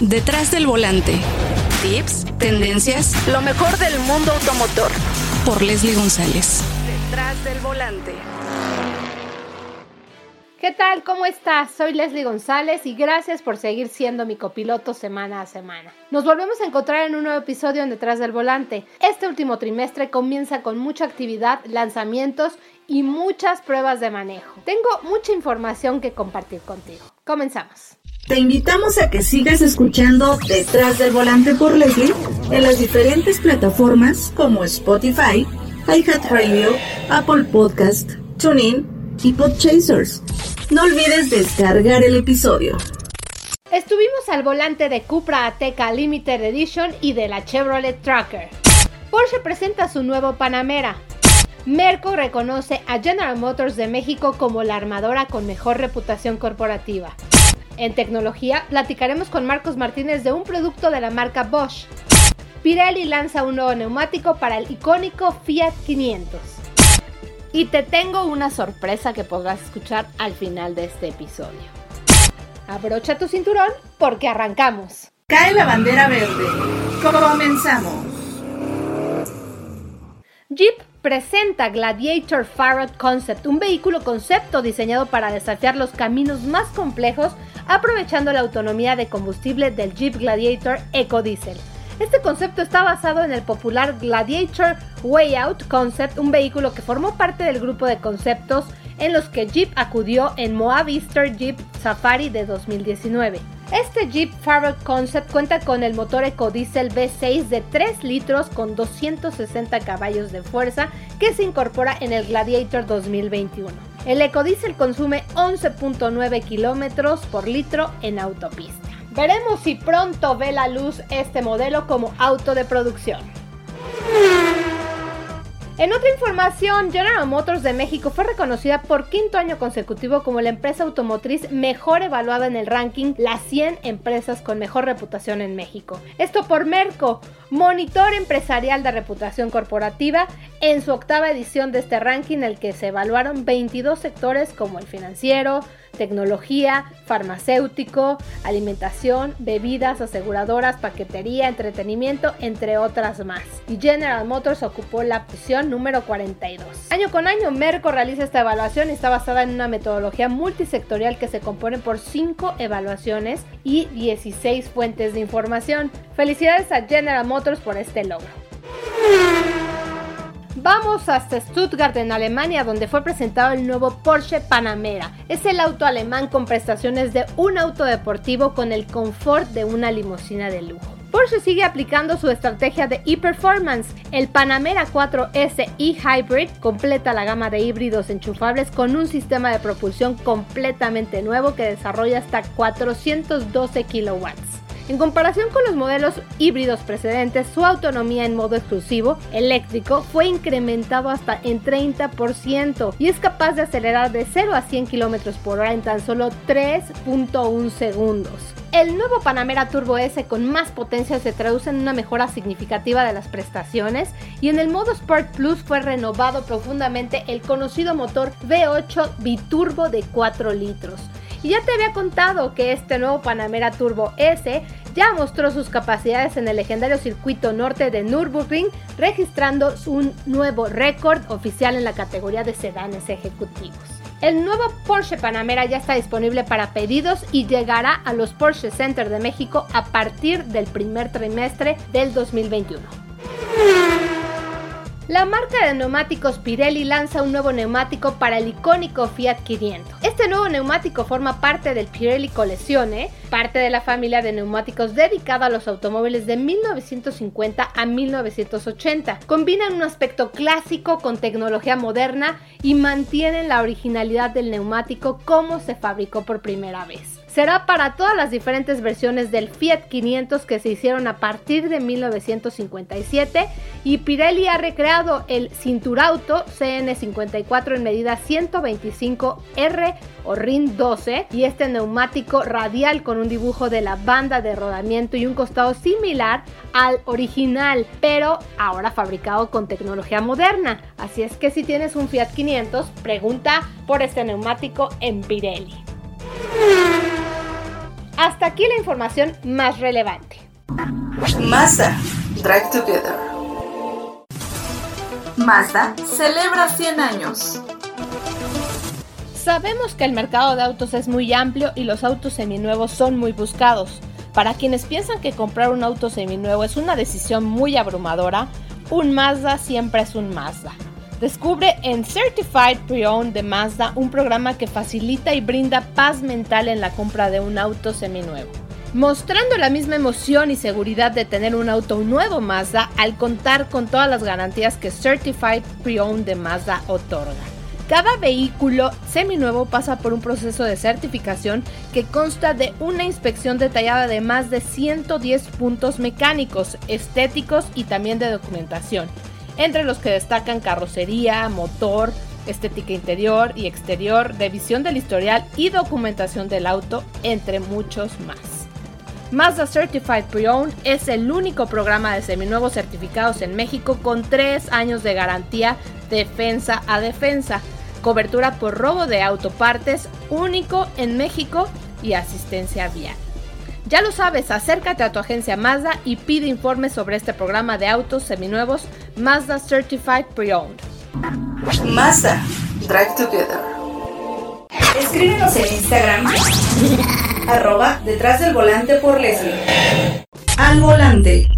Detrás del volante. Tips, tendencias, lo mejor del mundo automotor. Por Leslie González. Detrás del volante. ¿Qué tal? ¿Cómo estás? Soy Leslie González y gracias por seguir siendo mi copiloto semana a semana. Nos volvemos a encontrar en un nuevo episodio en Detrás del Volante. Este último trimestre comienza con mucha actividad, lanzamientos y muchas pruebas de manejo. Tengo mucha información que compartir contigo. Comenzamos. Te invitamos a que sigas escuchando Detrás del Volante por Leslie en las diferentes plataformas como Spotify, iHeartRadio, Apple Podcast, TuneIn y Podchasers. No olvides descargar el episodio. Estuvimos al volante de Cupra Ateca Limited Edition y de la Chevrolet Tracker. Porsche presenta su nuevo Panamera. Merco reconoce a General Motors de México como la armadora con mejor reputación corporativa. En tecnología, platicaremos con Marcos Martínez de un producto de la marca Bosch. Pirelli lanza un nuevo neumático para el icónico Fiat 500. Y te tengo una sorpresa que podrás escuchar al final de este episodio. Abrocha tu cinturón porque arrancamos. Cae la bandera verde. Comenzamos. Jeep presenta Gladiator Farad Concept, un vehículo concepto diseñado para desafiar los caminos más complejos aprovechando la autonomía de combustible del Jeep Gladiator EcoDiesel. Este concepto está basado en el popular Gladiator Way Out Concept, un vehículo que formó parte del grupo de conceptos en los que Jeep acudió en Moab Easter Jeep Safari de 2019. Este Jeep Farrell Concept cuenta con el motor EcoDiesel V6 de 3 litros con 260 caballos de fuerza que se incorpora en el Gladiator 2021. El EcoDiesel consume 11.9 kilómetros por litro en autopista. Veremos si pronto ve la luz este modelo como auto de producción. En otra información, General Motors de México fue reconocida por quinto año consecutivo como la empresa automotriz mejor evaluada en el ranking Las 100 empresas con mejor reputación en México. Esto por Merco, monitor empresarial de reputación corporativa, en su octava edición de este ranking en el que se evaluaron 22 sectores como el financiero, tecnología, farmacéutico, alimentación, bebidas, aseguradoras, paquetería, entretenimiento, entre otras más. Y General Motors ocupó la posición número 42. Año con año, Merco realiza esta evaluación y está basada en una metodología multisectorial que se compone por 5 evaluaciones y 16 fuentes de información. Felicidades a General Motors por este logro. Vamos hasta Stuttgart en Alemania donde fue presentado el nuevo Porsche Panamera. Es el auto alemán con prestaciones de un auto deportivo con el confort de una limusina de lujo. Porsche sigue aplicando su estrategia de e-performance. El Panamera 4S e-Hybrid completa la gama de híbridos enchufables con un sistema de propulsión completamente nuevo que desarrolla hasta 412 kilowatts. En comparación con los modelos híbridos precedentes, su autonomía en modo exclusivo eléctrico fue incrementado hasta en 30% y es capaz de acelerar de 0 a 100 km por hora en tan solo 3.1 segundos. El nuevo Panamera Turbo S con más potencia se traduce en una mejora significativa de las prestaciones y en el modo Sport Plus fue renovado profundamente el conocido motor V8 biturbo de 4 litros. Y ya te había contado que este nuevo Panamera Turbo S ya mostró sus capacidades en el legendario circuito norte de Nürburgring, registrando un nuevo récord oficial en la categoría de sedanes ejecutivos. El nuevo Porsche Panamera ya está disponible para pedidos y llegará a los Porsche Center de México a partir del primer trimestre del 2021. La marca de neumáticos Pirelli lanza un nuevo neumático para el icónico Fiat 500. Este nuevo neumático forma parte del Pirelli Collezione, parte de la familia de neumáticos dedicada a los automóviles de 1950 a 1980. Combinan un aspecto clásico con tecnología moderna y mantienen la originalidad del neumático como se fabricó por primera vez será para todas las diferentes versiones del Fiat 500 que se hicieron a partir de 1957 y Pirelli ha recreado el Cinturauto CN54 en medida 125R o RIN 12 y este neumático radial con un dibujo de la banda de rodamiento y un costado similar al original, pero ahora fabricado con tecnología moderna. Así es que si tienes un Fiat 500, pregunta por este neumático en Pirelli. Hasta aquí la información más relevante. Mazda, Drive Together. Mazda celebra 100 años. Sabemos que el mercado de autos es muy amplio y los autos seminuevos son muy buscados. Para quienes piensan que comprar un auto seminuevo es una decisión muy abrumadora, un Mazda siempre es un Mazda. Descubre en Certified Pre-Owned de Mazda un programa que facilita y brinda paz mental en la compra de un auto seminuevo. Mostrando la misma emoción y seguridad de tener un auto nuevo Mazda al contar con todas las garantías que Certified Pre-Owned de Mazda otorga. Cada vehículo seminuevo pasa por un proceso de certificación que consta de una inspección detallada de más de 110 puntos mecánicos, estéticos y también de documentación, entre los que destacan carrocería, motor, estética interior y exterior, revisión del historial y documentación del auto, entre muchos más. Mazda Certified Pre-Owned es el único programa de seminuevos certificados en México con 3 años de garantía defensa a defensa cobertura por robo de autopartes único en México y asistencia vial. Ya lo sabes, acércate a tu agencia Mazda y pide informes sobre este programa de autos seminuevos Mazda Certified Pre-Owned. Mazda, Drive Together. Escríbenos en Instagram, arroba detrás del volante por Leslie. Al volante.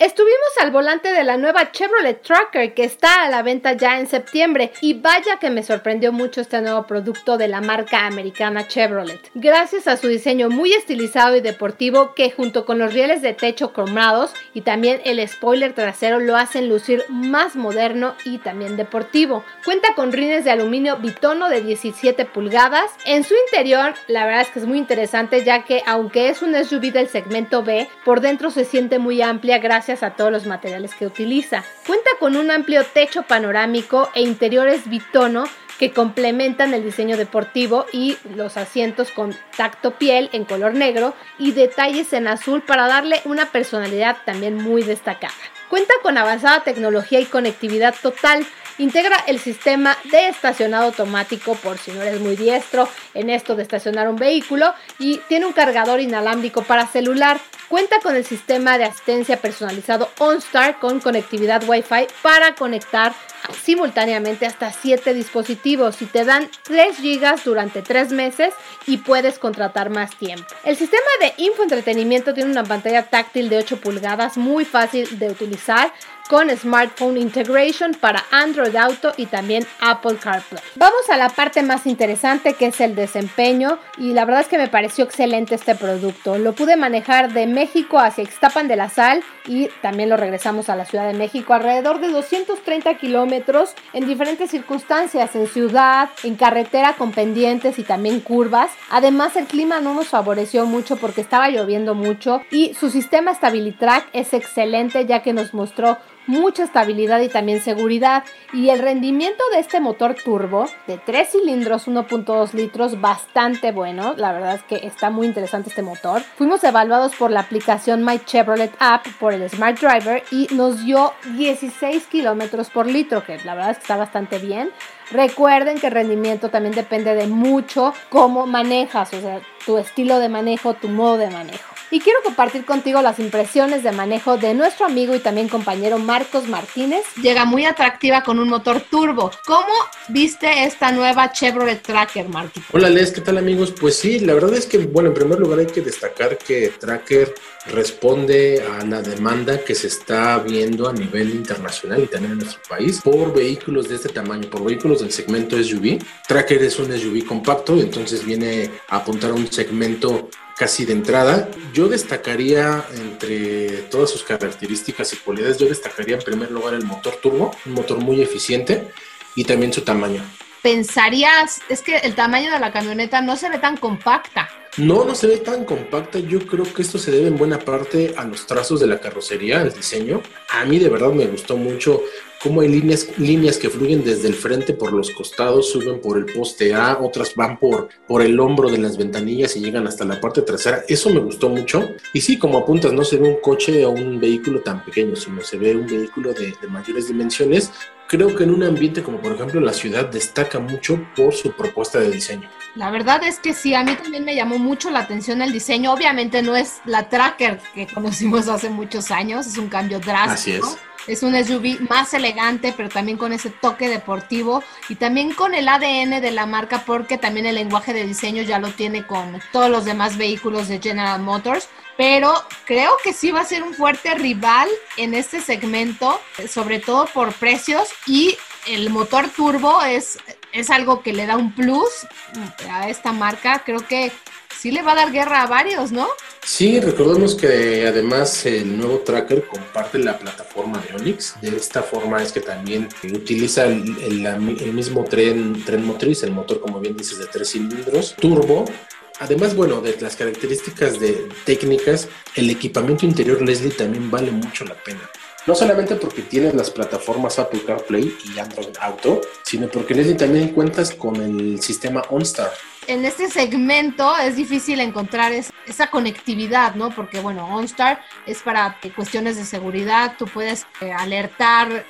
Estuvimos al volante de la nueva Chevrolet Tracker que está a la venta ya en septiembre y vaya que me sorprendió mucho este nuevo producto de la marca americana Chevrolet. Gracias a su diseño muy estilizado y deportivo que junto con los rieles de techo cromados y también el spoiler trasero lo hacen lucir más moderno y también deportivo. Cuenta con rines de aluminio bitono de 17 pulgadas. En su interior la verdad es que es muy interesante ya que aunque es un SUV del segmento B, por dentro se siente muy amplia gracias a todos los materiales que utiliza. Cuenta con un amplio techo panorámico e interiores bitono que complementan el diseño deportivo y los asientos con tacto piel en color negro y detalles en azul para darle una personalidad también muy destacada. Cuenta con avanzada tecnología y conectividad total. Integra el sistema de estacionado automático por si no eres muy diestro en esto de estacionar un vehículo y tiene un cargador inalámbrico para celular. Cuenta con el sistema de asistencia personalizado OnStar con conectividad Wi-Fi para conectar simultáneamente hasta 7 dispositivos y te dan 3 GB durante 3 meses y puedes contratar más tiempo. El sistema de infoentretenimiento tiene una pantalla táctil de 8 pulgadas muy fácil de utilizar con Smartphone Integration para Android Auto y también Apple CarPlay. Vamos a la parte más interesante que es el desempeño y la verdad es que me pareció excelente este producto. Lo pude manejar de México hacia Ixtapan de la Sal y también lo regresamos a la Ciudad de México alrededor de 230 kilómetros en diferentes circunstancias, en ciudad, en carretera con pendientes y también curvas. Además el clima no nos favoreció mucho porque estaba lloviendo mucho y su sistema Stabilitrack es excelente ya que nos mostró mucha estabilidad y también seguridad. Y el rendimiento de este motor turbo de 3 cilindros 1.2 litros bastante bueno. La verdad es que está muy interesante este motor. Fuimos evaluados por la aplicación My Chevrolet App por el Smart Driver y nos dio 16 kilómetros por litro, que la verdad es que está bastante bien. Recuerden que el rendimiento también depende de mucho cómo manejas, o sea, tu estilo de manejo, tu modo de manejo y quiero compartir contigo las impresiones de manejo de nuestro amigo y también compañero Marcos Martínez. Llega muy atractiva con un motor turbo. ¿Cómo viste esta nueva Chevrolet Tracker, Martínez? Hola Les, ¿qué tal amigos? Pues sí, la verdad es que, bueno, en primer lugar hay que destacar que Tracker responde a la demanda que se está viendo a nivel internacional y también en nuestro país por vehículos de este tamaño, por vehículos del segmento SUV. Tracker es un SUV compacto, y entonces viene a apuntar a un segmento casi de entrada. Yo destacaría entre todas sus características y cualidades, yo destacaría en primer lugar el motor turbo, un motor muy eficiente y también su tamaño. Pensarías, es que el tamaño de la camioneta no se ve tan compacta. No, no se ve tan compacta. Yo creo que esto se debe en buena parte a los trazos de la carrocería, al diseño. A mí de verdad me gustó mucho cómo hay líneas, líneas que fluyen desde el frente por los costados, suben por el poste A, otras van por, por el hombro de las ventanillas y llegan hasta la parte trasera. Eso me gustó mucho. Y sí, como apuntas, no se ve un coche o un vehículo tan pequeño, sino se ve un vehículo de, de mayores dimensiones creo que en un ambiente como por ejemplo la ciudad destaca mucho por su propuesta de diseño. La verdad es que sí, a mí también me llamó mucho la atención el diseño. Obviamente no es la Tracker que conocimos hace muchos años, es un cambio drástico. Así es. Es un SUV más elegante, pero también con ese toque deportivo y también con el ADN de la marca, porque también el lenguaje de diseño ya lo tiene con todos los demás vehículos de General Motors. Pero creo que sí va a ser un fuerte rival en este segmento, sobre todo por precios y el motor turbo es, es algo que le da un plus a esta marca. Creo que sí le va a dar guerra a varios, ¿no? Sí, recordemos que además el nuevo Tracker comparte la plataforma de Onix. De esta forma es que también utiliza el, el, mismo tren, tren motriz, el motor, como bien dices, de tres cilindros, turbo. Además, bueno, de las características de técnicas, el equipamiento interior Leslie también vale mucho la pena. No solamente porque tienes las plataformas Apple CarPlay y Android Auto, sino porque Leslie también cuentas con el sistema OnStar en este segmento es difícil encontrar esa conectividad, ¿no? Porque, bueno, OnStar es para cuestiones de seguridad, tú puedes eh, alertar,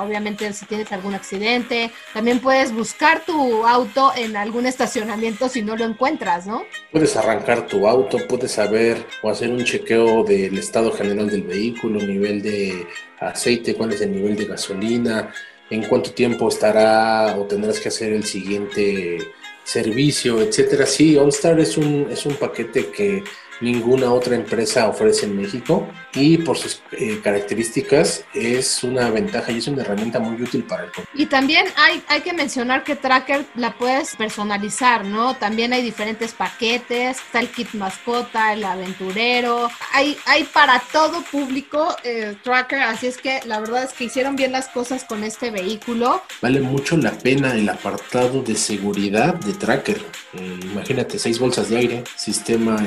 obviamente, si tienes algún accidente, también puedes buscar tu auto en algún estacionamiento si no lo encuentras, ¿no? Puedes arrancar tu auto, puedes saber o hacer un chequeo del estado general del vehículo, nivel de aceite, cuál es el nivel de gasolina, en cuánto tiempo estará o tendrás que hacer el siguiente servicio, etcétera. Sí, OnStar es un, es un paquete que ninguna otra empresa ofrece en México y por sus eh, características es una ventaja y es una herramienta muy útil para el Y también hay, hay que mencionar que Tracker la puedes personalizar, ¿no? También hay diferentes paquetes, está el kit mascota, el aventurero, hay, hay para todo público eh, Tracker, así es que la verdad es que hicieron bien las cosas con este vehículo. Vale mucho la pena el apartado de seguridad de Tracker. Eh, imagínate, seis bolsas de aire, sistema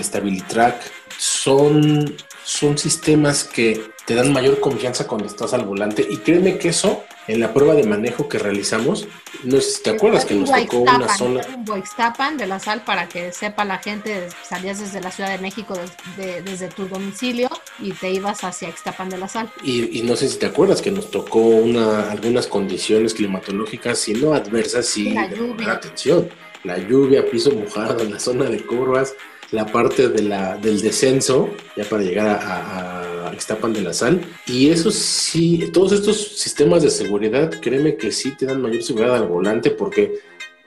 Stabilitrack, son son sistemas que te dan mayor confianza cuando estás al volante y créeme que eso en la prueba de manejo que realizamos, no sé si te acuerdas que nos tocó una zona. Un de la sal para que sepa la gente, salías desde la Ciudad de México desde tu domicilio y te ibas hacia Ixtapan de la Sal. Y, no sé si te acuerdas que nos tocó una, algunas condiciones climatológicas, si no adversas, sí, la lluvia. atención. La lluvia, piso mojado, en la zona de curvas la parte de la, del descenso, ya para llegar a, a, de la Sal. Y eso sí, todos estos sistemas de seguridad, créeme que sí te dan mayor seguridad al volante porque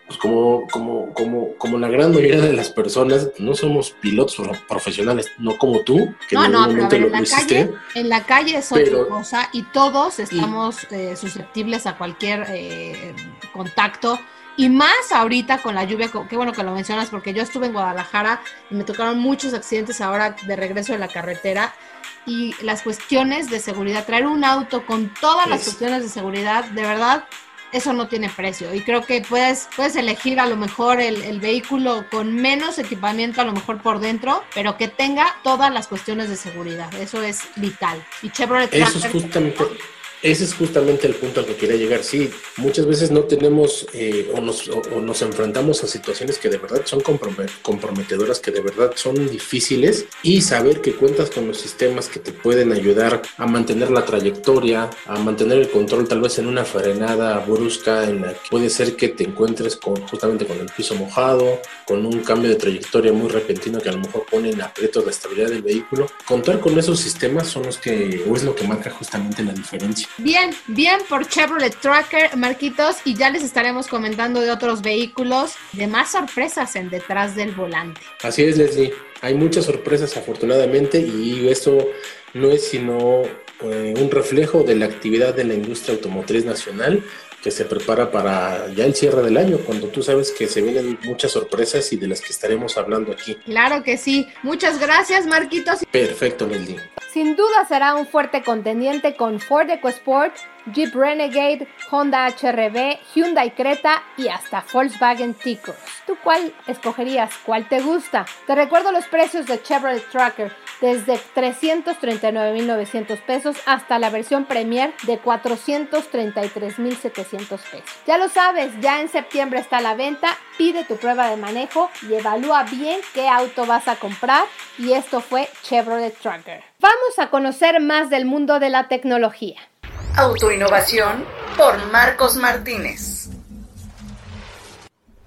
pues como, como, como, como la gran mayoría de las personas, no somos pilotos profesionales, no como tú, que en algún momento lo, en la Calle, en la calle es otra cosa y todos estamos eh, susceptibles a cualquier eh, contacto y más ahorita con la lluvia, qué bueno que lo mencionas, porque yo estuve en Guadalajara y me tocaron muchos accidentes ahora de regreso de la carretera. Y las cuestiones de seguridad, traer un auto con todas las cuestiones de seguridad, de verdad, eso no tiene precio. Y creo que puedes, puedes elegir a lo mejor el, el, vehículo con menos equipamiento, a lo mejor por dentro, pero que tenga todas las cuestiones de seguridad. Eso es vital. Y Chevrolet Eso es justamente. Ese es justamente el punto al que quería llegar. Sí, muchas veces no tenemos eh, o, nos, o, nos, enfrentamos a situaciones que de verdad son comprometedoras, que de verdad son difíciles y saber que cuentas con los sistemas que te pueden ayudar a mantener la trayectoria, a mantener el control tal vez en una frenada brusca en la que puede ser que te encuentres con, justamente con el piso mojado, con un cambio de trayectoria muy repentino que a lo mejor pone en aprieto la estabilidad del vehículo. Contar con esos sistemas son los que, o es lo que marca justamente la diferencia. Bien, bien por Chevrolet Tracker, Marquitos, y ya les estaremos comentando de otros vehículos, de más sorpresas en detrás del volante. Así es, Leslie. Hay muchas sorpresas afortunadamente y esto no es sino eh, un reflejo de la actividad de la industria automotriz nacional que se prepara para ya el cierre del año, cuando tú sabes que se vienen muchas sorpresas y de las que estaremos hablando aquí. Claro que sí. Muchas gracias, Marquitos. Perfecto, Leslie. Sin duda será un fuerte contendiente con Ford EcoSport, Jeep Renegade, Honda HRV, Hyundai Creta y hasta Volkswagen T-Cross. ¿Tú cuál escogerías? ¿Cuál te gusta? Te recuerdo los precios de Chevrolet Tracker desde 339.900 pesos hasta la versión Premier de 433.700 pesos. Ya lo sabes, ya en septiembre está la venta, pide tu prueba de manejo y evalúa bien qué auto vas a comprar y esto fue Chevrolet Tracker. Vamos a conocer más del mundo de la tecnología. Autoinnovación por Marcos Martínez.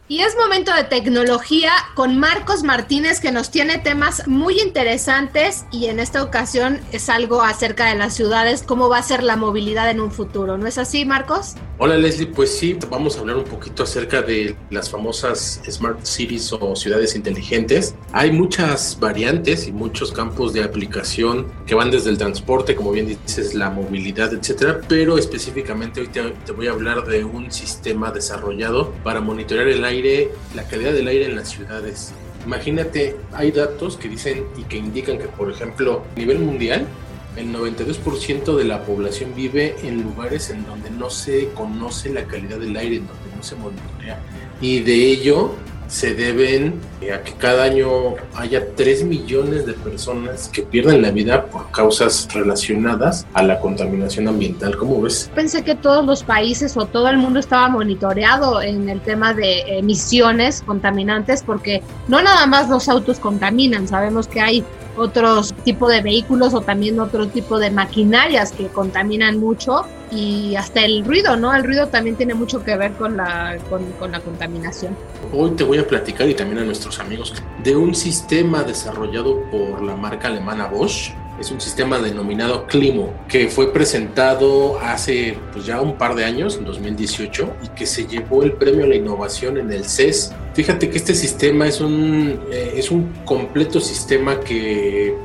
Y es momento de tecnología con Marcos Martínez que nos tiene temas muy interesantes y en esta ocasión es algo acerca de las ciudades, cómo va a ser la movilidad en un futuro. ¿No es así, Marcos? Hola Leslie, pues sí, vamos a hablar un poquito acerca de las famosas Smart Cities o ciudades inteligentes. Hay muchas variantes y muchos campos de aplicación que van desde el transporte, como bien dices, la movilidad, etcétera, pero específicamente hoy te, voy a hablar de un sistema desarrollado para monitorear el aire la calidad del aire en las ciudades. Imagínate, hay datos que dicen y que indican que, por ejemplo, a nivel mundial, el 92% de la población vive en lugares en donde no se conoce la calidad del aire, en donde no se monitorea. Y de ello, se deben a que cada año haya 3 millones de personas que pierden la vida por causas relacionadas a la contaminación ambiental. ¿Cómo ves? Pensé que todos los países o todo el mundo estaba monitoreado en el tema de emisiones contaminantes porque no nada más los autos contaminan, sabemos que hay otros tipo de vehículos o también otro tipo de maquinarias que contaminan mucho y hasta el ruido, ¿no? El ruido también tiene mucho que ver con la, con la contaminación. Hoy te voy a platicar y también a nuestros amigos de un sistema desarrollado por la marca alemana Bosch es un sistema denominado Climo, que fue presentado hace pues, ya un par de años, en 2018, y que se llevó el premio a la innovación en el CES. Fíjate que este sistema es un, eh, es un completo sistema que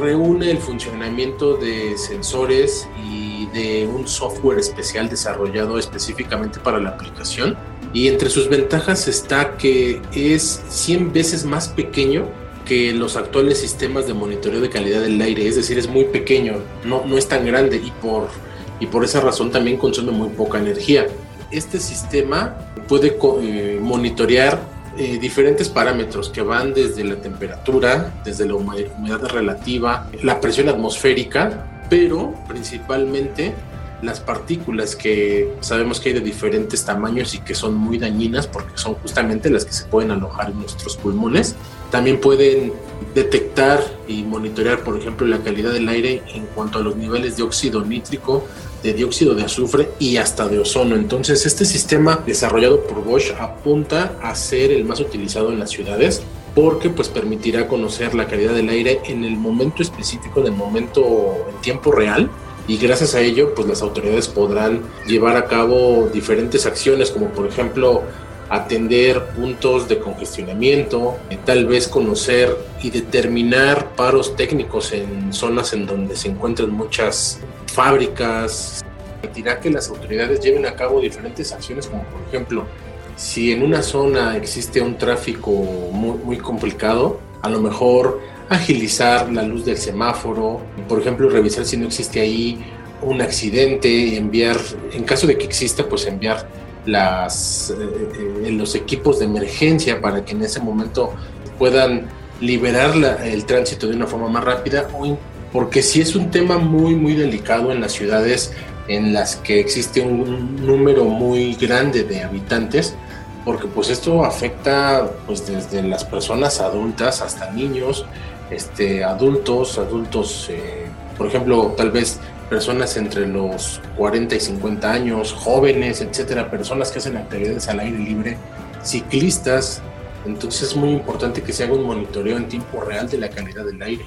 reúne el funcionamiento de sensores y de un software especial desarrollado específicamente para la aplicación. Y entre sus ventajas está que es 100 veces más pequeño que los actuales sistemas de monitoreo de calidad del aire, es decir, es muy pequeño, no, no es tan grande y por, y por esa razón también consume muy poca energía. Este sistema puede eh, monitorear eh, diferentes parámetros que van desde la temperatura, desde la humedad relativa, la presión atmosférica, pero principalmente las partículas que sabemos que hay de diferentes tamaños y que son muy dañinas porque son justamente las que se pueden alojar en nuestros pulmones también pueden detectar y monitorear, por ejemplo, la calidad del aire en cuanto a los niveles de óxido nítrico, de dióxido de azufre y hasta de ozono. Entonces, este sistema desarrollado por Bosch apunta a ser el más utilizado en las ciudades porque pues permitirá conocer la calidad del aire en el momento específico, en el momento en tiempo real y gracias a ello pues las autoridades podrán llevar a cabo diferentes acciones como por ejemplo atender puntos de congestionamiento, eh, tal vez conocer y determinar paros técnicos en zonas en donde se encuentran muchas fábricas. Permitirá que las autoridades lleven a cabo diferentes acciones, como por ejemplo, si en una zona existe un tráfico muy, muy complicado, a lo mejor agilizar la luz del semáforo, por ejemplo, revisar si no existe ahí un accidente enviar, en caso de que exista, pues enviar las, eh, eh, los equipos de emergencia para que en ese momento puedan liberar el tránsito de una forma más rápida, porque si es un tema muy, muy delicado en las ciudades en las que existe un número muy grande de habitantes, porque pues esto afecta pues desde las personas adultas hasta niños, este, adultos, adultos, eh, por ejemplo, tal vez personas entre los 40 y 50 años, jóvenes, etcétera, personas que hacen actividades al aire libre, ciclistas. Entonces es muy importante que se haga un monitoreo en tiempo real de la calidad del aire.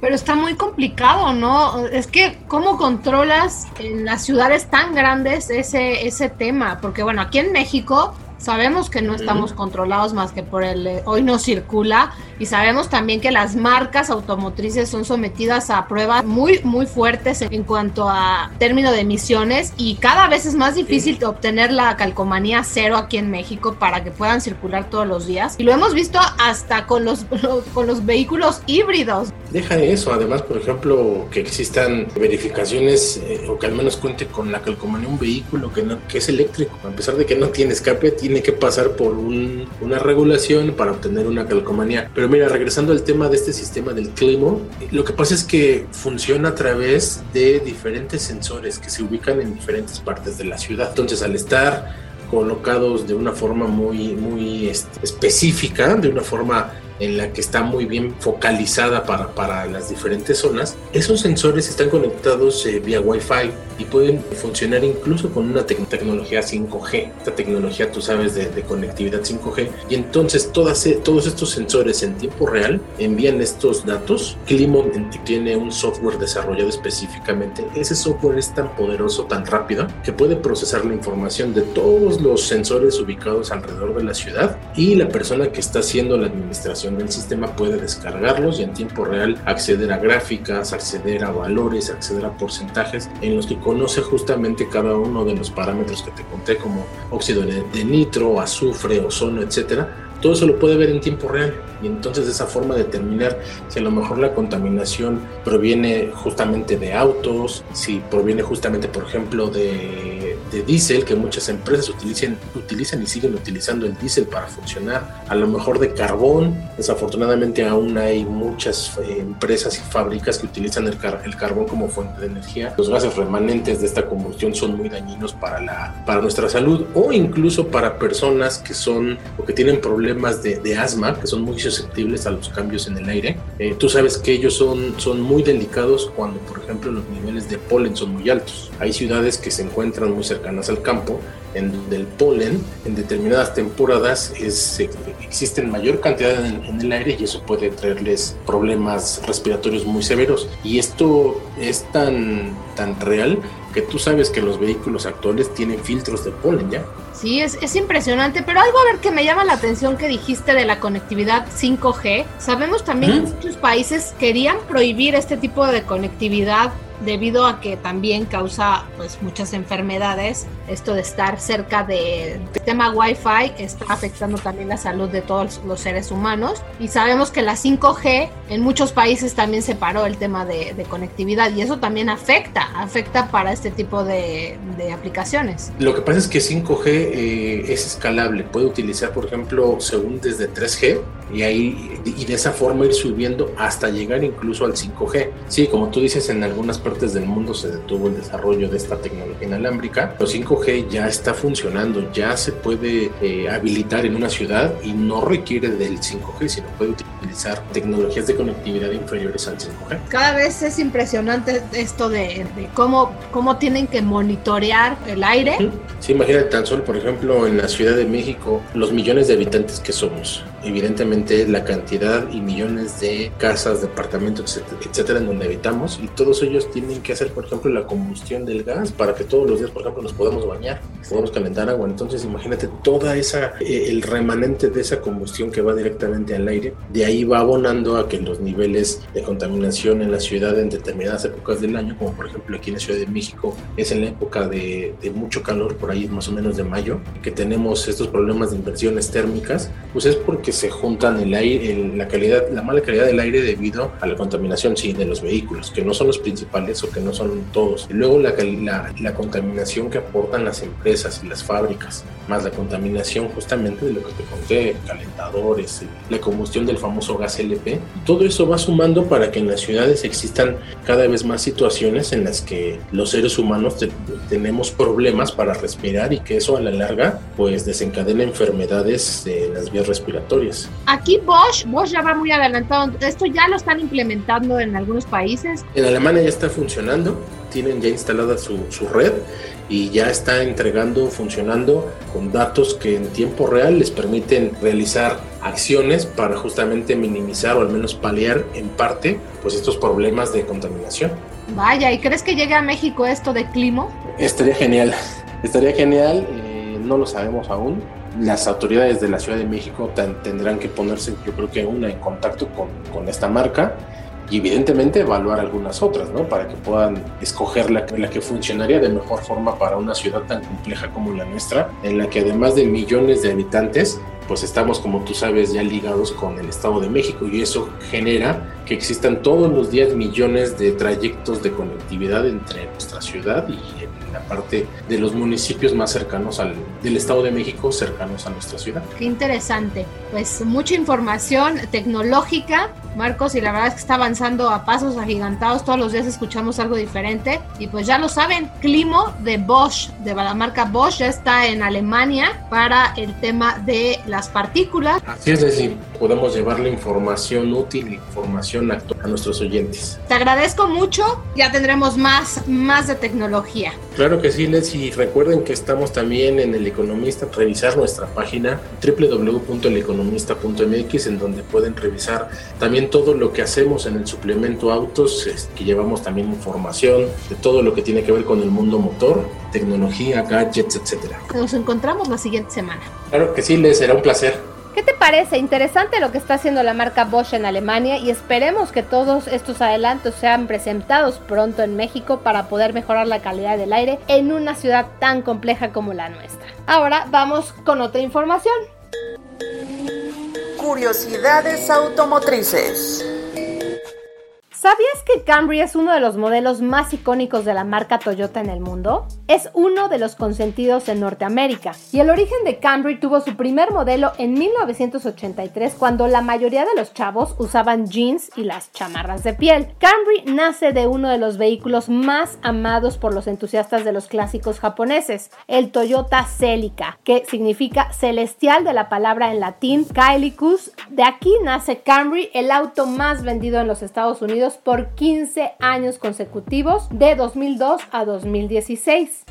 Pero está muy complicado, ¿no? Es que, ¿cómo controlas en las ciudades tan grandes ese, ese tema? Porque, bueno, aquí en México Sabemos que no estamos controlados más que por el eh, hoy no circula y sabemos también que las marcas automotrices son sometidas a pruebas muy muy fuertes en cuanto a término de emisiones y cada vez es más difícil obtener la calcomanía cero aquí en México para que puedan circular todos los días. Y lo hemos visto hasta con los con los vehículos híbridos. Deja eso, además por ejemplo que existan verificaciones eh, o que al menos cuente con la calcomanía un vehículo que no que es eléctrico, a pesar de que no tiene escape tiene que pasar por una regulación para obtener una calcomanía. Pero mira, regresando al tema de este sistema del clima, lo que pasa es que funciona a través de diferentes sensores que se ubican en diferentes partes de la ciudad. Entonces, al estar colocados de una forma muy, muy este, específica, de una forma en la que está muy bien focalizada para, para las diferentes zonas, esos sensores están conectados eh, vía Wi-Fi y pueden funcionar incluso con una tecnología 5G. Esta tecnología, tú sabes, de, conectividad 5G. Y entonces todas, e, todos estos sensores en tiempo real envían estos datos. Climo tiene un software desarrollado específicamente. Ese software es tan poderoso, tan rápido, que puede procesar la información de todos los sensores ubicados alrededor de la ciudad y la persona que está haciendo la administración del sistema puede descargarlos y en tiempo real acceder a gráficas, acceder a valores, acceder a porcentajes en los que conoce justamente cada uno de los parámetros que te conté como óxido de nitro, azufre, ozono, etcétera. Todo eso lo puede ver en tiempo real. Y entonces de esa forma determinar si a lo mejor la contaminación proviene justamente de autos, si proviene justamente por ejemplo de, de diésel, que muchas empresas utilizan, utilizan y siguen utilizando el diésel para funcionar, a lo mejor de carbón, desafortunadamente aún hay muchas eh, empresas y fábricas que utilizan el, el carbón como fuente de energía, los gases remanentes de esta combustión son muy dañinos para, la, para nuestra salud o incluso para personas que son o que tienen problemas problemas de, asma que son muy susceptibles a los cambios en el aire. Eh, tú sabes que ellos son, son muy delicados cuando, por ejemplo, los niveles de polen son muy altos. Hay ciudades que se encuentran muy cercanas al campo en donde el polen en determinadas temporadas es, existen mayor cantidad en, en, el aire y eso puede traerles problemas respiratorios muy severos. Y esto es tan, tan real que tú sabes que los vehículos actuales tienen filtros de polen ya. Sí, es, es, impresionante, pero algo a ver que me llama la atención que dijiste de la conectividad 5G. Sabemos también que muchos países querían prohibir este tipo de conectividad debido a que también causa pues muchas enfermedades. Esto de estar cerca del sistema Wi-Fi está afectando también la salud de todos los seres humanos. Y sabemos que la 5G en muchos países también se paró el tema de, conectividad y eso también afecta, afecta para este tipo de, aplicaciones. Lo que pasa es que 5G eh, es escalable, puede utilizar por ejemplo según desde 3G y ahí y de esa forma ir subiendo hasta llegar incluso al 5G. Sí, como tú dices, en algunas partes del mundo se detuvo el desarrollo de esta tecnología inalámbrica. Los 5G ya está funcionando, ya se puede eh, habilitar en una ciudad y no requiere del 5G, sino puede utilizar tecnologías de conectividad inferiores al 5G. Cada vez es impresionante esto de, cómo, cómo tienen que monitorear el aire. Sí, imagínate tan solo, por ejemplo, en la Ciudad de México, los millones de habitantes que somos evidentemente la cantidad y millones de casas, departamentos, etcétera, en donde habitamos y todos ellos tienen que hacer, por ejemplo, la combustión del gas para que todos los días, por ejemplo, nos podamos bañar, podamos calentar agua. Entonces, imagínate toda esa, eh, el remanente de esa combustión que va directamente al aire, de ahí va abonando a que los niveles de contaminación en la ciudad en determinadas épocas del año, como por ejemplo aquí en la Ciudad de México, es en la época de, de mucho calor, por ahí más o menos de mayo, que tenemos estos problemas de inversiones térmicas, pues es porque se juntan el aire, la calidad, la mala calidad del aire debido a la contaminación, sí, de los vehículos, que no son los principales o que no son todos. Y luego la, la, la contaminación que aportan las empresas y las fábricas, más la contaminación justamente de lo que te conté, calentadores, la combustión del famoso gas LP. Todo eso va sumando para que en las ciudades existan cada vez más situaciones en las que los seres humanos tenemos problemas para respirar y que eso a la larga pues desencadena enfermedades de las vías respiratorias Aquí Bosch, Bosch ya va muy adelantado. Esto ya lo están implementando en algunos países. En Alemania ya está funcionando, tienen ya instalada su, su red y ya está entregando, funcionando con datos que en tiempo real les permiten realizar acciones para justamente minimizar o al menos paliar en parte pues estos problemas de contaminación. Vaya, ¿y crees que llegue a México esto de clima? Estaría genial, estaría genial, eh, no lo sabemos aún, las autoridades de la Ciudad de México tendrán que ponerse, yo creo que una en contacto con, con, esta marca y evidentemente evaluar algunas otras, ¿no? Para que puedan escoger la, la que funcionaría de mejor forma para una ciudad tan compleja como la nuestra, en la que además de millones de habitantes, pues estamos, como tú sabes, ya ligados con el Estado de México y eso genera que existan todos los días millones de trayectos de conectividad entre nuestra ciudad y la parte de los municipios más cercanos al del Estado de México, cercanos a nuestra ciudad. Qué interesante. Pues mucha información tecnológica, Marcos, y la verdad es que está avanzando a pasos agigantados. Todos los días escuchamos algo diferente. Y pues ya lo saben, Climo de Bosch, de la marca Bosch, ya está en Alemania para el tema de las partículas. Así es decir, podamos llevarle información útil, información actual a nuestros oyentes. Te agradezco mucho, ya tendremos más, más de tecnología. Claro que sí, Les, y recuerden que estamos también en El Economista, revisar nuestra página www.eleconomista.mx, en donde pueden revisar también todo lo que hacemos en el suplemento autos, que llevamos también información de todo lo que tiene que ver con el mundo motor, tecnología, gadgets, etcétera. Nos encontramos la siguiente semana. Claro que sí, Les, será un placer. ¿Qué te parece? Interesante lo que está haciendo la marca Bosch en Alemania y esperemos que todos estos adelantos sean presentados pronto en México para poder mejorar la calidad del aire en una ciudad tan compleja como la nuestra. Ahora vamos con otra información. Curiosidades automotrices. ¿Sabías que Camry es uno de los modelos más icónicos de la marca Toyota en el mundo? Es uno de los consentidos en Norteamérica y el origen de Camry tuvo su primer modelo en 1983 cuando la mayoría de los chavos usaban jeans y las chamarras de piel. Camry nace de uno de los vehículos más amados por los entusiastas de los clásicos japoneses, el Toyota Celica, que significa celestial de la palabra en latín Caelicus. De aquí nace Camry, el auto más vendido en los Estados Unidos por 15 años consecutivos de 2002 a 2016.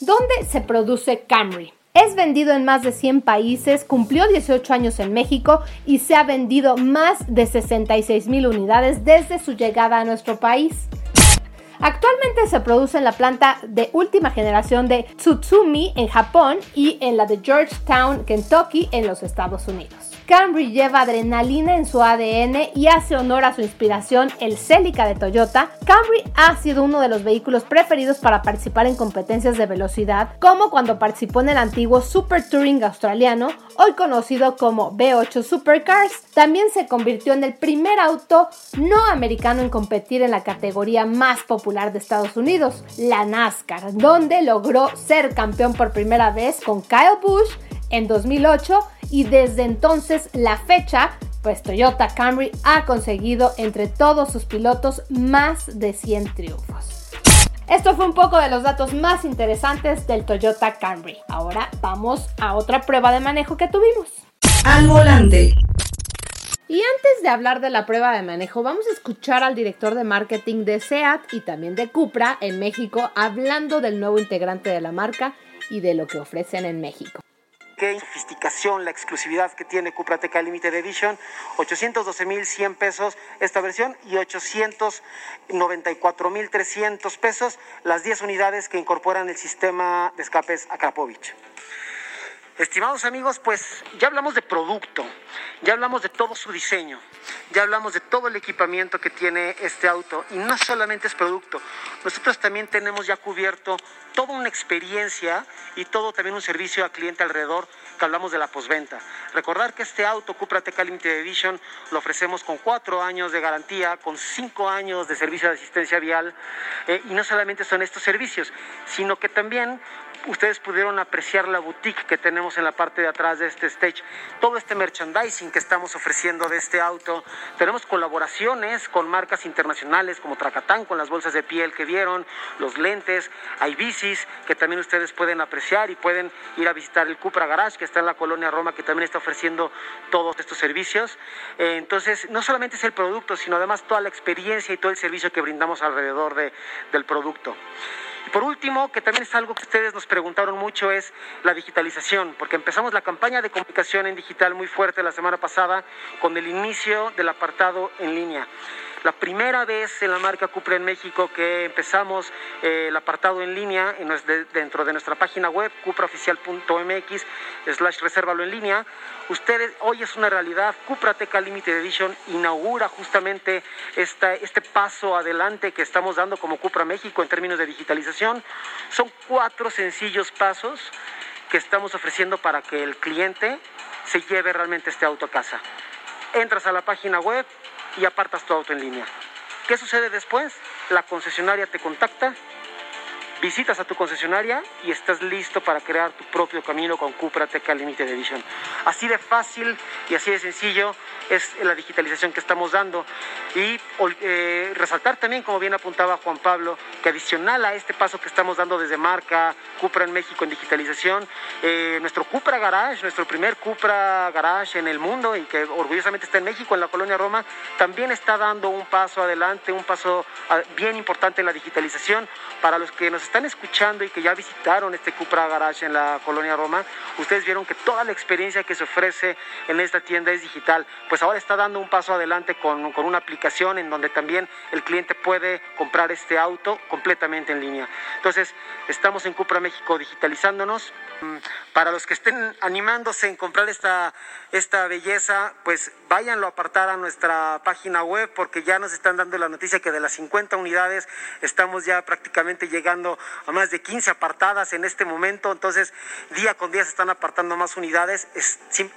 ¿Dónde se produce Camry? Es vendido en más de 100 países, cumplió 18 años en México y se ha vendido más de 66 mil unidades desde su llegada a nuestro país. Actualmente se produce en la planta de última generación de Tsutsumi en Japón y en la de Georgetown, Kentucky en los Estados Unidos. Camry lleva adrenalina en su ADN y hace honor a su inspiración, el Celica de Toyota. Camry ha sido uno de los vehículos preferidos para participar en competencias de velocidad, como cuando participó en el antiguo Super Touring australiano, hoy conocido como B8 Supercars. También se convirtió en el primer auto no americano en competir en la categoría más popular de Estados Unidos, la NASCAR, donde logró ser campeón por primera vez con Kyle Busch en 2008 y desde entonces la fecha, pues Toyota Camry ha conseguido entre todos sus pilotos más de 100 triunfos. Esto fue un poco de los datos más interesantes del Toyota Camry. Ahora vamos a otra prueba de manejo que tuvimos. Al volante. Y antes de hablar de la prueba de manejo, vamos a escuchar al director de marketing de SEAT y también de Cupra en México hablando del nuevo integrante de la marca y de lo que ofrecen en México qué sofisticación, la exclusividad que tiene Cupra Teca Limited Edition. 812.100 pesos esta versión y 894.300 pesos las 10 unidades que incorporan el sistema de escapes Akrapovich. Estimados amigos, pues ya hablamos de producto, ya hablamos de todo su diseño, ya hablamos de todo el equipamiento que tiene este auto y no solamente es producto, nosotros también tenemos ya cubierto toda una experiencia y todo también un servicio al cliente alrededor que hablamos de la posventa. Recordar que este auto Cupra Teca Limited Edition lo ofrecemos con cuatro años de garantía, con cinco años de servicio de asistencia vial eh, y no solamente son estos servicios, sino que también ustedes pudieron apreciar la boutique que tenemos en la parte de atrás de este stage, todo este merchandising que estamos ofreciendo de este auto. Tenemos colaboraciones con marcas internacionales como Tracatán, con las bolsas de piel que vieron, los lentes, hay bicis que también ustedes pueden apreciar y pueden ir a visitar el Cupra Garage que está en la colonia Roma, que también está ofreciendo todos estos servicios. Eh, entonces, no solamente es el producto, sino además toda la experiencia y todo el servicio que brindamos alrededor de, del producto. Y por último, que también es algo que ustedes nos preguntaron mucho, es la digitalización, porque empezamos la campaña de comunicación en digital muy fuerte la semana pasada con el inicio del apartado en línea la primera vez en la marca Cupra en México que empezamos eh, el apartado en línea dentro de nuestra página web cupraoficial.mx slash resérvalo en línea. Ustedes, hoy es una realidad, Cupra Teca Limited Edition inaugura justamente esta, este paso adelante que estamos dando como Cupra México en términos de digitalización. Son cuatro sencillos pasos que estamos ofreciendo para que el cliente se lleve realmente este auto a casa. Entras a la página web, y apartas tu auto en línea. ¿Qué sucede después? La concesionaria te contacta, visitas a tu concesionaria y estás listo para crear tu propio camino con Cupra Teca Limited Edition. Así de fácil y así de sencillo es la digitalización que estamos dando. Y eh, resaltar también, como bien apuntaba Juan Pablo, que adicional a este paso que estamos dando desde marca Cupra en México en digitalización, eh, nuestro Cupra Garage, nuestro primer Cupra Garage en el mundo y que orgullosamente está en México, en la colonia Roma, también está dando un paso adelante, un paso ah, bien importante en la digitalización. Para los que nos están escuchando y que ya visitaron este Cupra Garage en la colonia Roma, ustedes vieron que toda la experiencia que se ofrece en esta tienda es digital. Pues ahora está dando un paso adelante con, con una aplicación en donde también el cliente puede comprar este auto completamente en línea. Entonces, estamos en Cupra México digitalizándonos. Mm, para los que estén animándose en comprar esta, esta belleza, pues váyanlo a apartar a nuestra página web porque ya nos están dando la noticia que de las 50 unidades estamos ya prácticamente llegando a más de 15 apartadas en este momento. Entonces, día con día se están apartando más unidades.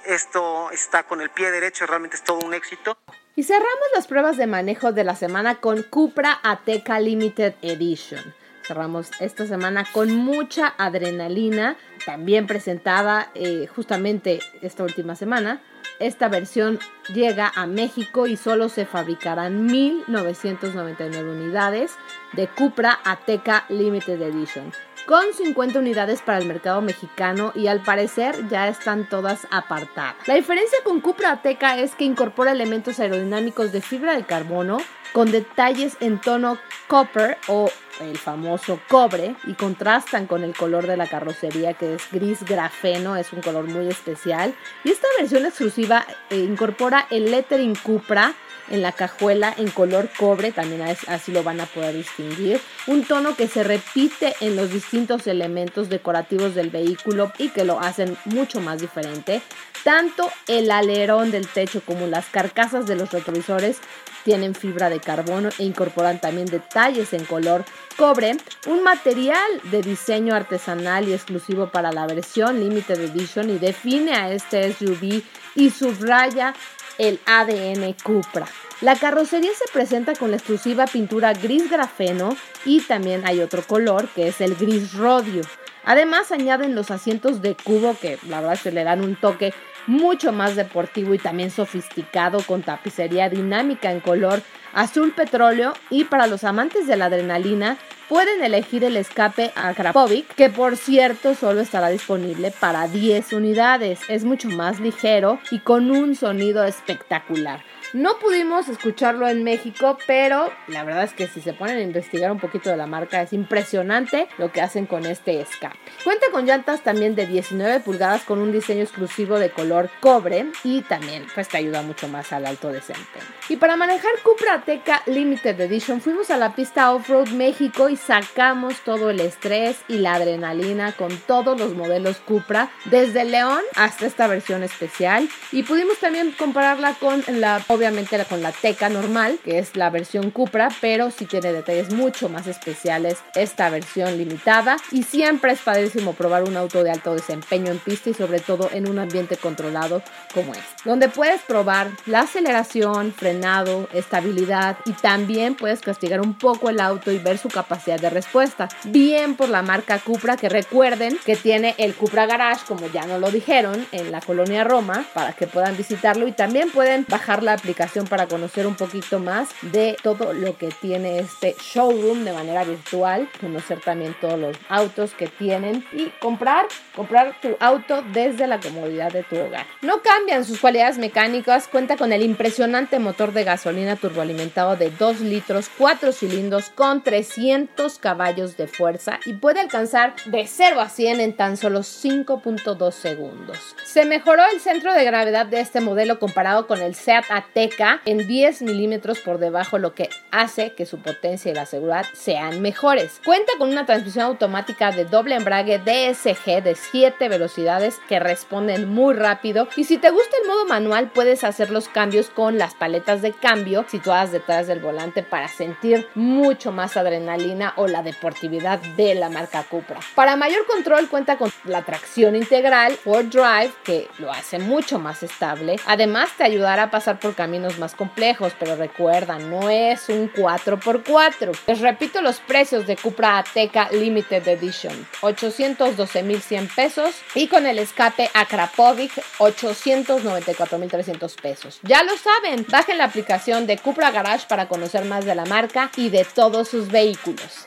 esto está con el pie derecho, realmente es todo un éxito. Y cerramos las pruebas de manejo de la semana con Cupra Ateca Limited Edition. Cerramos esta semana con mucha adrenalina, también presentada eh, justamente esta última semana. Esta versión llega a México y solo se fabricarán 1.999 unidades de Cupra Ateca Limited Edition, con 50 unidades para el mercado mexicano y al parecer ya están todas apartadas. La diferencia con Cupra Ateca es que incorpora elementos aerodinámicos de fibra de carbono con detalles en tono copper o el famoso cobre y contrastan con el color de la carrocería que es gris grafeno, es un color muy especial. Y esta versión exclusiva eh, incorpora el lettering Cupra en la cajuela en color cobre, también así lo van a poder distinguir. Un tono que se repite en los distintos elementos decorativos del vehículo y que lo hacen mucho más diferente. Tanto el alerón del techo como las carcasas de los retrovisores tienen fibra de carbono e incorporan también detalles en color cobre, un material de diseño artesanal y exclusivo para la versión Limited Edition y define a este SUV y subraya el ADN Cupra. La carrocería se presenta con la exclusiva pintura gris grafeno y también hay otro color que es el gris rodio. Además añaden los asientos de cubo que la verdad se le dan un toque mucho más deportivo y también sofisticado con tapicería dinámica en color azul petróleo y para los amantes de la adrenalina pueden elegir el escape a Krapovic que por cierto solo estará disponible para 10 unidades. Es mucho más ligero y con un sonido espectacular. No pudimos escucharlo en México, pero la verdad es que si se ponen a investigar un poquito de la marca es impresionante lo que hacen con este escape. Cuenta con llantas también de 19 pulgadas con un diseño exclusivo de color cobre y también pues te ayuda mucho más al alto desempeño. Y para manejar Cupra Ateca Limited Edition fuimos a la pista Off-Road México y sacamos todo el estrés y la adrenalina con todos los modelos Cupra desde León hasta esta versión especial y pudimos también compararla con la obviamente con la Teca normal, que es la versión Cupra, pero sí tiene detalles mucho más especiales esta versión limitada. Y siempre es padrísimo probar un auto de alto desempeño en pista y sobre todo en un ambiente controlado como este, donde puedes probar la aceleración, frenado, estabilidad y también puedes castigar un poco el auto y ver su capacidad de respuesta. Bien por la marca Cupra, que recuerden que tiene el Cupra Garage, como ya nos lo dijeron, en la colonia Roma, para que puedan visitarlo y también pueden bajar la aplicación para conocer un poquito más de todo lo que tiene este showroom de manera virtual, conocer también todos los autos que tienen y comprar, comprar tu auto desde la comodidad de tu hogar. No cambian sus cualidades mecánicas, cuenta con el impresionante motor de gasolina turboalimentado de 2 litros, 4 cilindros con 300 caballos de fuerza y puede alcanzar de 0 a 100 en tan solo 5.2 segundos. Se mejoró el centro de gravedad de este modelo comparado con el Seat AT en 10 milímetros por debajo, lo que hace que su potencia y la seguridad sean mejores. Cuenta con una transmisión automática de doble embrague DSG de 7 velocidades que responden muy rápido. Y si te gusta el modo manual, puedes hacer los cambios con las paletas de cambio situadas detrás del volante para sentir mucho más adrenalina o la deportividad de la marca Cupra. Para mayor control, cuenta con la tracción integral, Ford Drive, que lo hace mucho más estable. Además, te ayudará a pasar por caminos más complejos, pero recuerda, no es un 4x4. Les repito los precios de Cupra Ateca Limited Edition, 812.100 pesos y con el escape Akrapovic, 894.300 pesos. Ya lo saben, bajen la aplicación de Cupra Garage para conocer más de la marca y de todos sus vehículos.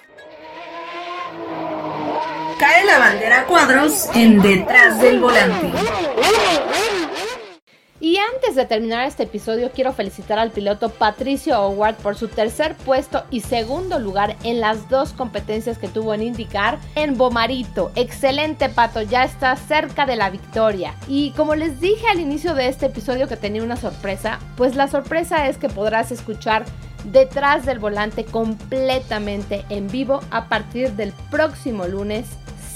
Cae la bandera cuadros en detrás del volante. Y antes de terminar este episodio, quiero felicitar al piloto Patricio Howard por su tercer puesto y segundo lugar en las dos competencias que tuvo en indicar en Bomarito. Excelente, Pato, ya está cerca de la victoria. Y como les dije al inicio de este episodio que tenía una sorpresa, pues la sorpresa es que podrás escuchar detrás del volante completamente en vivo a partir del próximo lunes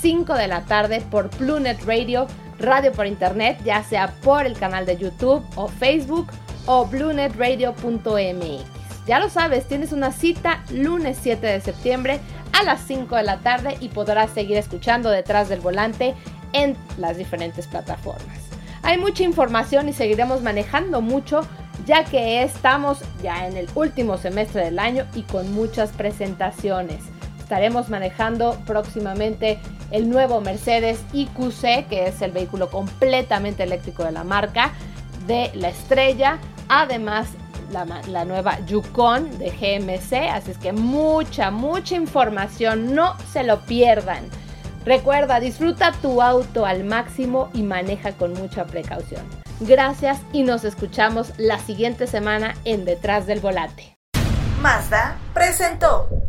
5 de la tarde por Plunet Radio radio por internet, ya sea por el canal de YouTube o Facebook o bluenetradio.mx. Ya lo sabes, tienes una cita lunes 7 de septiembre a las 5 de la tarde y podrás seguir escuchando detrás del volante en las diferentes plataformas. Hay mucha información y seguiremos manejando mucho ya que estamos ya en el último semestre del año y con muchas presentaciones. Estaremos manejando próximamente el nuevo Mercedes IQC, que es el vehículo completamente eléctrico de la marca, de la estrella. Además, la, nueva Yukon de GMC. Así es que mucha, mucha información. No se lo pierdan. Recuerda, disfruta tu auto al máximo y maneja con mucha precaución. Gracias y nos escuchamos la siguiente semana en Detrás del Volante. Mazda presentó.